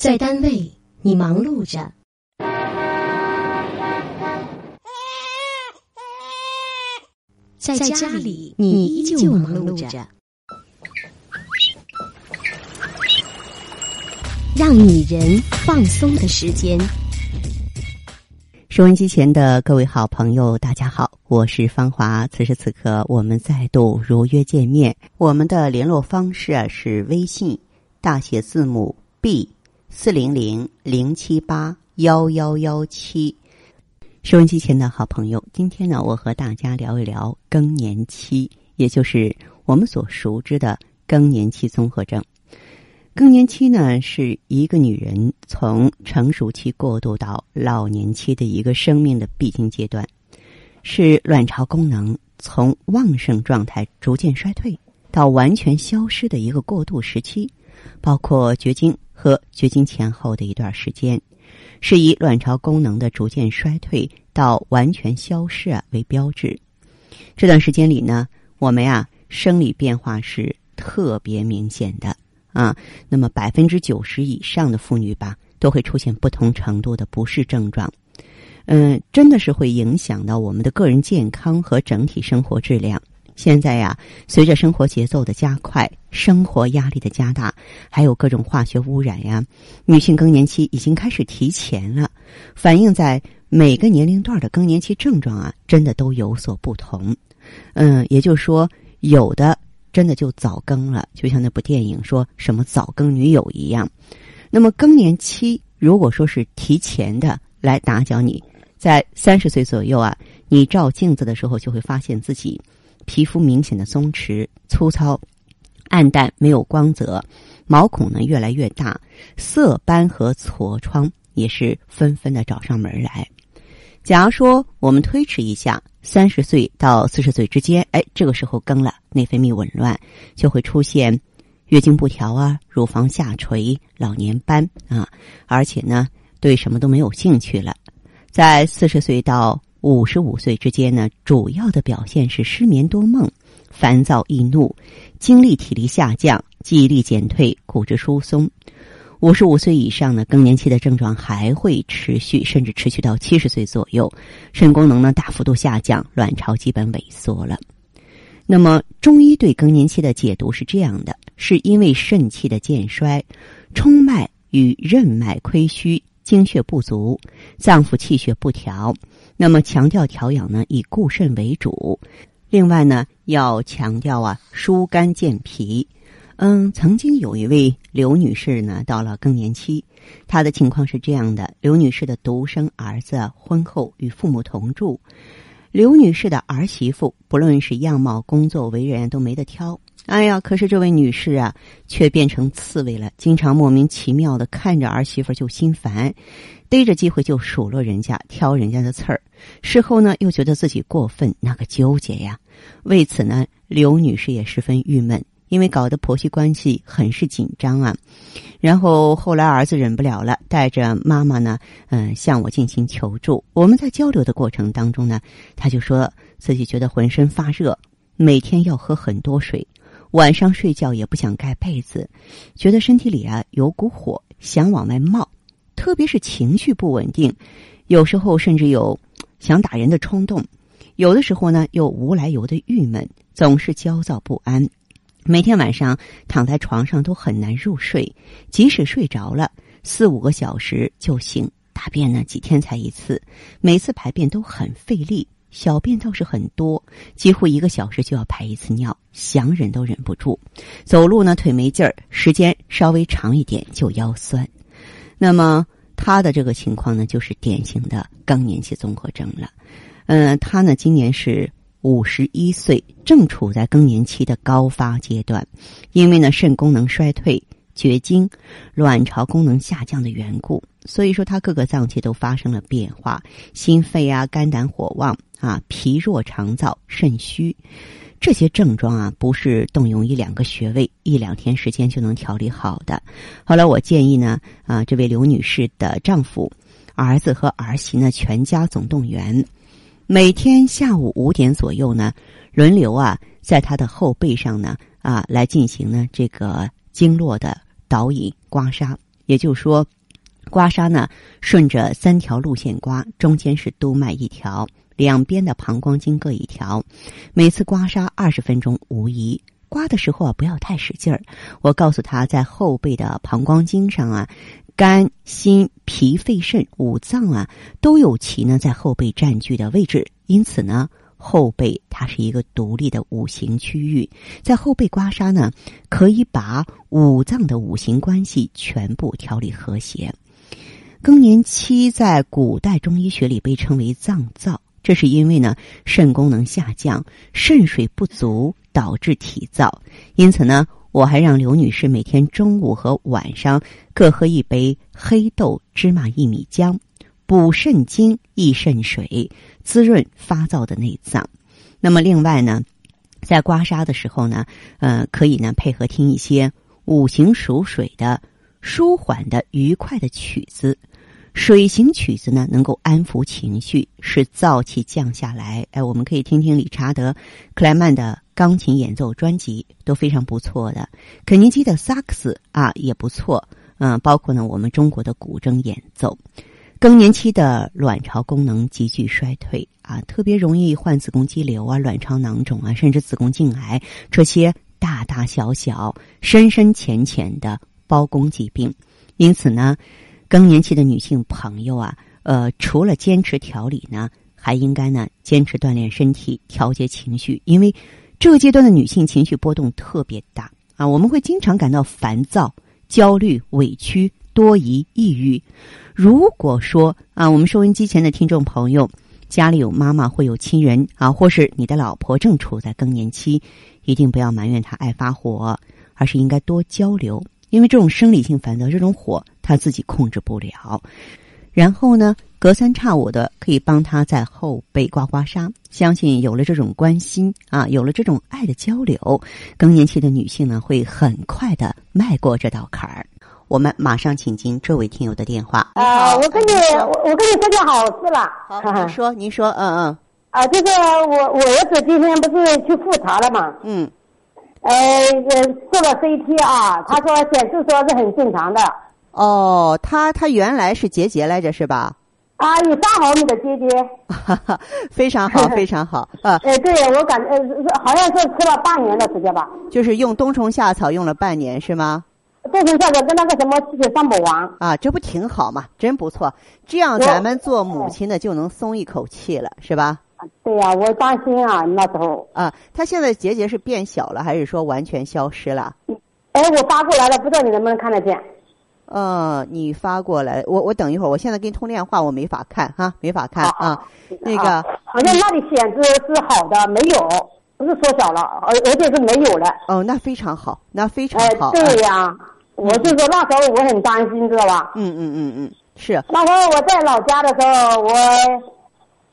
在单位，你忙碌着；在家里，你依旧忙碌着。让女人放松的时间。收音机前的各位好朋友，大家好，我是芳华。此时此刻，我们再度如约见面。我们的联络方式啊是微信大写字母 B。四零零零七八幺幺幺七，收音机前的好朋友，今天呢，我和大家聊一聊更年期，也就是我们所熟知的更年期综合症。更年期呢，是一个女人从成熟期过渡到老年期的一个生命的必经阶段，是卵巢功能从旺盛状态逐渐衰退到完全消失的一个过渡时期，包括绝经。和绝经前后的一段时间，是以卵巢功能的逐渐衰退到完全消失啊为标志。这段时间里呢，我们呀生理变化是特别明显的啊。那么百分之九十以上的妇女吧，都会出现不同程度的不适症状。嗯，真的是会影响到我们的个人健康和整体生活质量。现在呀，随着生活节奏的加快，生活压力的加大，还有各种化学污染呀，女性更年期已经开始提前了。反映在每个年龄段的更年期症状啊，真的都有所不同。嗯，也就是说，有的真的就早更了，就像那部电影说什么“早更女友”一样。那么更年期如果说是提前的来打搅你，在三十岁左右啊，你照镜子的时候就会发现自己。皮肤明显的松弛、粗糙、暗淡，没有光泽，毛孔呢越来越大，色斑和痤疮也是纷纷的找上门来。假如说我们推迟一下，三十岁到四十岁之间，哎，这个时候更了，内分泌紊乱，就会出现月经不调啊、乳房下垂、老年斑啊，而且呢，对什么都没有兴趣了。在四十岁到五十五岁之间呢，主要的表现是失眠多梦、烦躁易怒、精力体力下降、记忆力减退、骨质疏松。五十五岁以上呢，更年期的症状还会持续，甚至持续到七十岁左右，肾功能呢大幅度下降，卵巢基本萎缩了。那么，中医对更年期的解读是这样的：是因为肾气的渐衰，冲脉与任脉亏虚，精血不足，脏腑气血不调。那么强调调养呢，以固肾为主。另外呢，要强调啊，疏肝健脾。嗯，曾经有一位刘女士呢，到了更年期，她的情况是这样的：刘女士的独生儿子婚后与父母同住，刘女士的儿媳妇不论是样貌、工作、为人都没得挑。哎呀，可是这位女士啊，却变成刺猬了，经常莫名其妙的看着儿媳妇就心烦。逮着机会就数落人家，挑人家的刺儿，事后呢又觉得自己过分，那个纠结呀。为此呢，刘女士也十分郁闷，因为搞得婆媳关系很是紧张啊。然后后来儿子忍不了了，带着妈妈呢，嗯，向我进行求助。我们在交流的过程当中呢，他就说自己觉得浑身发热，每天要喝很多水，晚上睡觉也不想盖被子，觉得身体里啊有股火想往外冒。特别是情绪不稳定，有时候甚至有想打人的冲动，有的时候呢又无来由的郁闷，总是焦躁不安。每天晚上躺在床上都很难入睡，即使睡着了四五个小时就醒。大便呢几天才一次，每次排便都很费力，小便倒是很多，几乎一个小时就要排一次尿，想忍都忍不住。走路呢腿没劲儿，时间稍微长一点就腰酸。那么他的这个情况呢，就是典型的更年期综合症了。嗯，他呢今年是五十一岁，正处在更年期的高发阶段。因为呢肾功能衰退、绝经、卵巢功能下降的缘故，所以说他各个脏器都发生了变化，心肺啊、肝胆火旺啊、脾弱肠燥、肾虚。这些症状啊，不是动用一两个穴位、一两天时间就能调理好的。后来我建议呢，啊，这位刘女士的丈夫、儿子和儿媳呢，全家总动员，每天下午五点左右呢，轮流啊，在她的后背上呢，啊，来进行呢这个经络的导引刮痧。也就是说，刮痧呢顺着三条路线刮，中间是督脉一条，两边的膀胱经各一条，每次刮痧二十分钟无疑。刮的时候啊，不要太使劲儿。我告诉他在后背的膀胱经上啊，肝、心、脾、肺、肾五脏啊都有其呢在后背占据的位置，因此呢。后背它是一个独立的五行区域，在后背刮痧呢，可以把五脏的五行关系全部调理和谐。更年期在古代中医学里被称为脏燥，这是因为呢肾功能下降，肾水不足导致体燥。因此呢，我还让刘女士每天中午和晚上各喝一杯黑豆芝麻薏米浆。补肾精、益肾水，滋润发燥的内脏。那么，另外呢，在刮痧的时候呢，呃，可以呢配合听一些五行属水的舒缓的、愉快的曲子。水形曲子呢，能够安抚情绪，使燥气降下来。哎，我们可以听听理查德·克莱曼的钢琴演奏专辑，都非常不错的。肯尼基的萨克斯啊，也不错。嗯，包括呢，我们中国的古筝演奏。更年期的卵巢功能急剧衰退啊，特别容易患子宫肌瘤啊、卵巢囊肿啊，甚至子宫颈癌这些大大小小、深深浅浅的包宫疾病。因此呢，更年期的女性朋友啊，呃，除了坚持调理呢，还应该呢坚持锻炼身体、调节情绪，因为这个阶段的女性情绪波动特别大啊，我们会经常感到烦躁、焦虑、委屈。多疑、抑郁。如果说啊，我们收音机前的听众朋友家里有妈妈，会有亲人啊，或是你的老婆正处在更年期，一定不要埋怨她爱发火，而是应该多交流，因为这种生理性烦躁，这种火他自己控制不了。然后呢，隔三差五的可以帮他在后背刮刮痧。相信有了这种关心啊，有了这种爱的交流，更年期的女性呢，会很快的迈过这道坎儿。我们马上请进这位听友的电话。啊，我跟你我我跟你说件好事了。好，您说，您说，嗯嗯。啊，就是我我儿子今天不是去复查了嘛？嗯。呃，做了 CT 啊，他说显示说是很正常的。哦，他他原来是结节来着是吧？啊，有三毫米的结节。哈哈，非常好，非常好啊。呃，对我感呃好像是吃了半年的时间吧。就是用冬虫夏草用了半年是吗？冬虫夏草跟那个什么吸血三宝王啊，这不挺好嘛？真不错，这样咱们做母亲的就能松一口气了，是吧？对呀，我担心啊，那时候啊，他现在结节是变小了，还是说完全消失了？哎，我发过来了，不知道你能不能看得见？呃，你发过来，我我等一会儿，我现在跟你通电话，我没法看哈，没法看啊。那个好像那里显示是好的，没有，不是缩小了，而而且是没有了。哦，那非常好，那非常好。对呀。我就说那时候我很担心，知道吧？嗯嗯嗯嗯，是。那时候我在老家的时候，我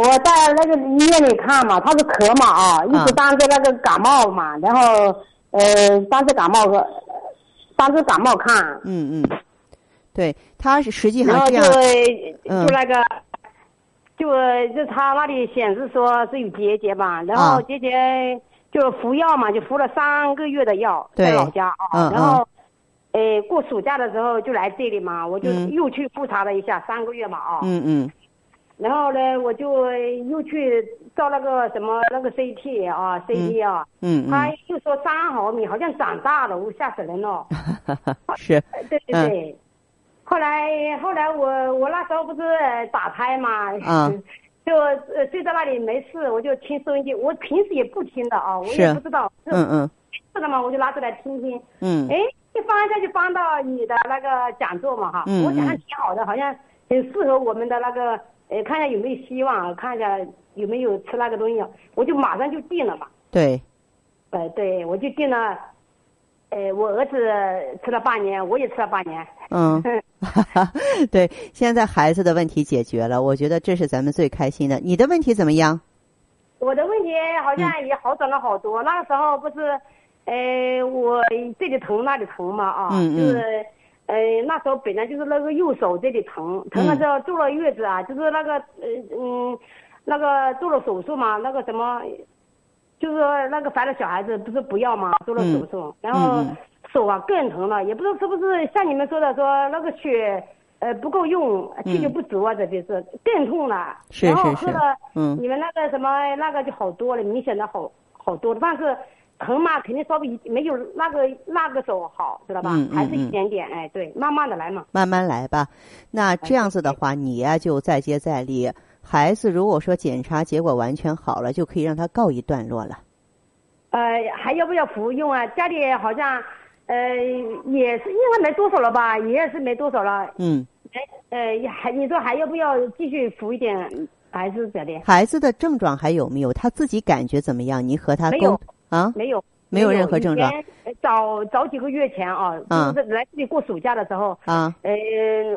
我在那个医院里看嘛，他是咳嘛啊，一直当着那个感冒嘛，然后呃当着感冒和当着感冒看。嗯嗯，对，他是实际上这样。然后就就那个，就就他那里显示说是有结节嘛，然后结节就服药嘛，就服了三个月的药，在老家啊，然后。诶，过暑假的时候就来这里嘛，我就又去复查了一下，三个月嘛啊。嗯嗯。然后呢，我就又去照那个什么那个 CT 啊，CT 啊。嗯嗯。他又说三毫米，好像长大了，我吓死人了。是。对对对。后来后来我我那时候不是打胎嘛。嗯。就睡在那里没事，我就听收音机。我平时也不听的啊，我也不知道。嗯嗯。是的嘛，我就拿出来听听。嗯。哎。一放下就放到你的那个讲座嘛哈，我讲的挺好的，好像很适合我们的那个，呃，看一下有没有希望，看一下有没有吃那个东西，我就马上就定了嘛。对，呃，对，我就定了，呃，我儿子吃了半年，我也吃了半年。嗯，对，现在孩子的问题解决了，我觉得这是咱们最开心的。你的问题怎么样？我的问题好像也好转了好多，那个时候不是。呃，我这里疼那里疼嘛啊，就是，呃，那时候本来就是那个右手这里疼，疼了之后坐了月子啊，就是那个呃嗯，那个做了手术嘛，那个什么，就是那个怀了小孩子不是不要嘛，做了手术，然后手啊更疼了，也不知道是不是像你们说的说那个血呃不够用，气血不足啊，这就是更痛了。是是是。然后喝了你们那个什么那个就好多了，明显的好好多了，但是。疼嘛，肯定稍微没有那个那个手好，知道吧？还是一点点，哎，对，慢慢的来嘛。慢慢来吧。那这样子的话，你呀就再接再厉。孩子如果说检查结果完全好了，就可以让他告一段落了。呃，还要不要服用啊？家里好像呃也是应该没多少了吧，也是没多少了。嗯。哎，呃，还你说还要不要继续服一点？还是咋的？孩子的症状还有没有？他自己感觉怎么样？你和他沟。啊，没有，没有任何症状。早早几个月前啊，就是来这里过暑假的时候啊，呃，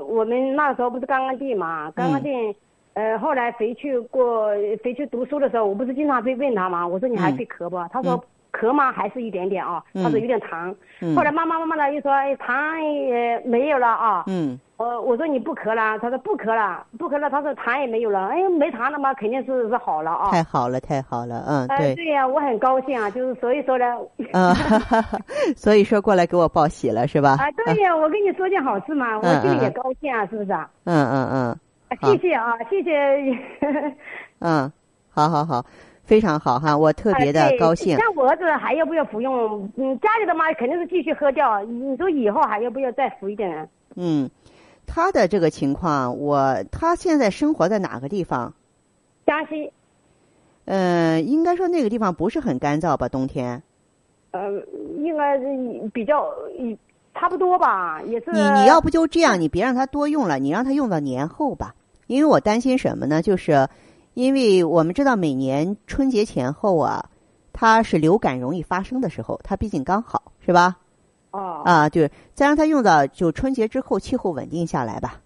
我们那时候不是刚刚定嘛，刚刚定，呃，后来回去过回去读书的时候，我不是经常会问他嘛，我说你还会咳不？他说咳嘛？还是一点点啊，他说有点痰。后来慢慢慢慢的又说痰也没有了啊。嗯。我我说你不咳了，他说不咳了，不咳了。他说痰也没有了，哎，没痰了嘛，肯定是是好了啊。太好了，太好了，嗯，对。对呀，我很高兴啊，就是所以说呢。嗯，所以说过来给我报喜了是吧？啊，对呀，我跟你说件好事嘛，我心里也高兴啊，是不是啊？嗯嗯嗯。谢谢啊，谢谢。嗯，好好好，非常好哈，我特别的高兴。像我儿子还要不要服用？嗯，家里的嘛肯定是继续喝掉。你说以后还要不要再服一点呢？嗯。他的这个情况，我他现在生活在哪个地方？江西。呃，应该说那个地方不是很干燥吧？冬天。呃，应该是比较差不多吧，也是。你你要不就这样，你别让他多用了，你让他用到年后吧。因为我担心什么呢？就是因为我们知道每年春节前后啊，它是流感容易发生的时候，它毕竟刚好是吧？哦啊，对，再让它用到就春节之后，气候稳定下来吧。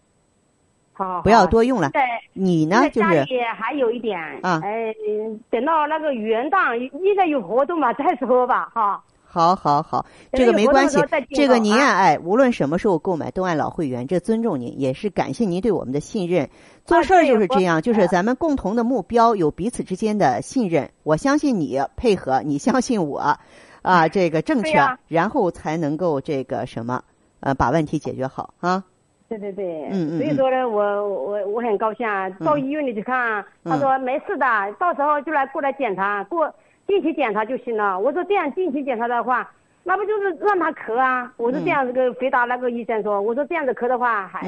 好，不要多用了。你呢？就是家里还有一点啊，哎，等到那个元旦应该有活动吧，再说吧，哈。好好好，这个没关系。这个您啊，哎，无论什么时候购买都按老会员，这尊重您，也是感谢您对我们的信任。做事儿就是这样，就是咱们共同的目标，有彼此之间的信任。我相信你配合，你相信我。啊，这个正确，然后才能够这个什么，呃，把问题解决好啊。对对对，嗯嗯。所以说呢，我我我很高兴啊，到医院里去看，他说没事的，到时候就来过来检查，过定期检查就行了。我说这样定期检查的话，那不就是让他咳啊？我是这样子个回答那个医生说，我说这样子咳的话还。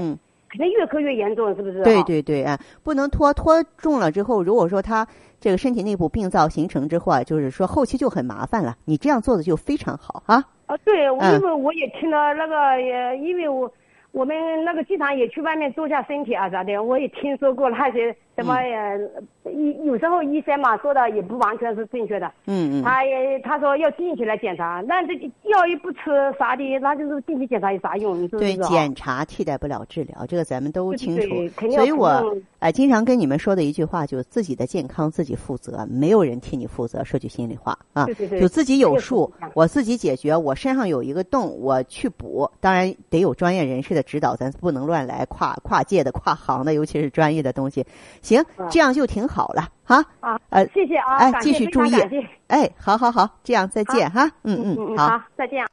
肯定越咳越严重，是不是？对对对，啊，不能拖拖重了之后，如果说他这个身体内部病灶形成之后啊，就是说后期就很麻烦了。你这样做的就非常好啊。啊，对，因为我也听了那个，也因为我。我们那个经常也去外面做下身体啊啥的，我也听说过那些什么呀，医有时候医生嘛说的也不完全是正确的。嗯嗯。他也他说要定期来检查，那这药也不吃啥的，那就是定期检查有啥用？你说对，检查替代不了治疗，这个咱们都清楚。所以我哎经常跟你们说的一句话，就是自己的健康自己负责，没有人替你负责。说句心里话啊，就自己有数，我自己解决。我身上有一个洞，我去补，当然得有专业人士的。指导咱不能乱来，跨跨界的、跨行的，尤其是专业的东西。行，这样就挺好了哈。啊，呃，谢谢啊，哎，继续注意。哎，好好好，这样再见哈。嗯嗯，好，再见。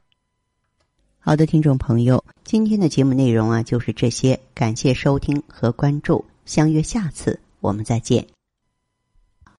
好的，听众朋友，今天的节目内容啊就是这些，感谢收听和关注，相约下次我们再见。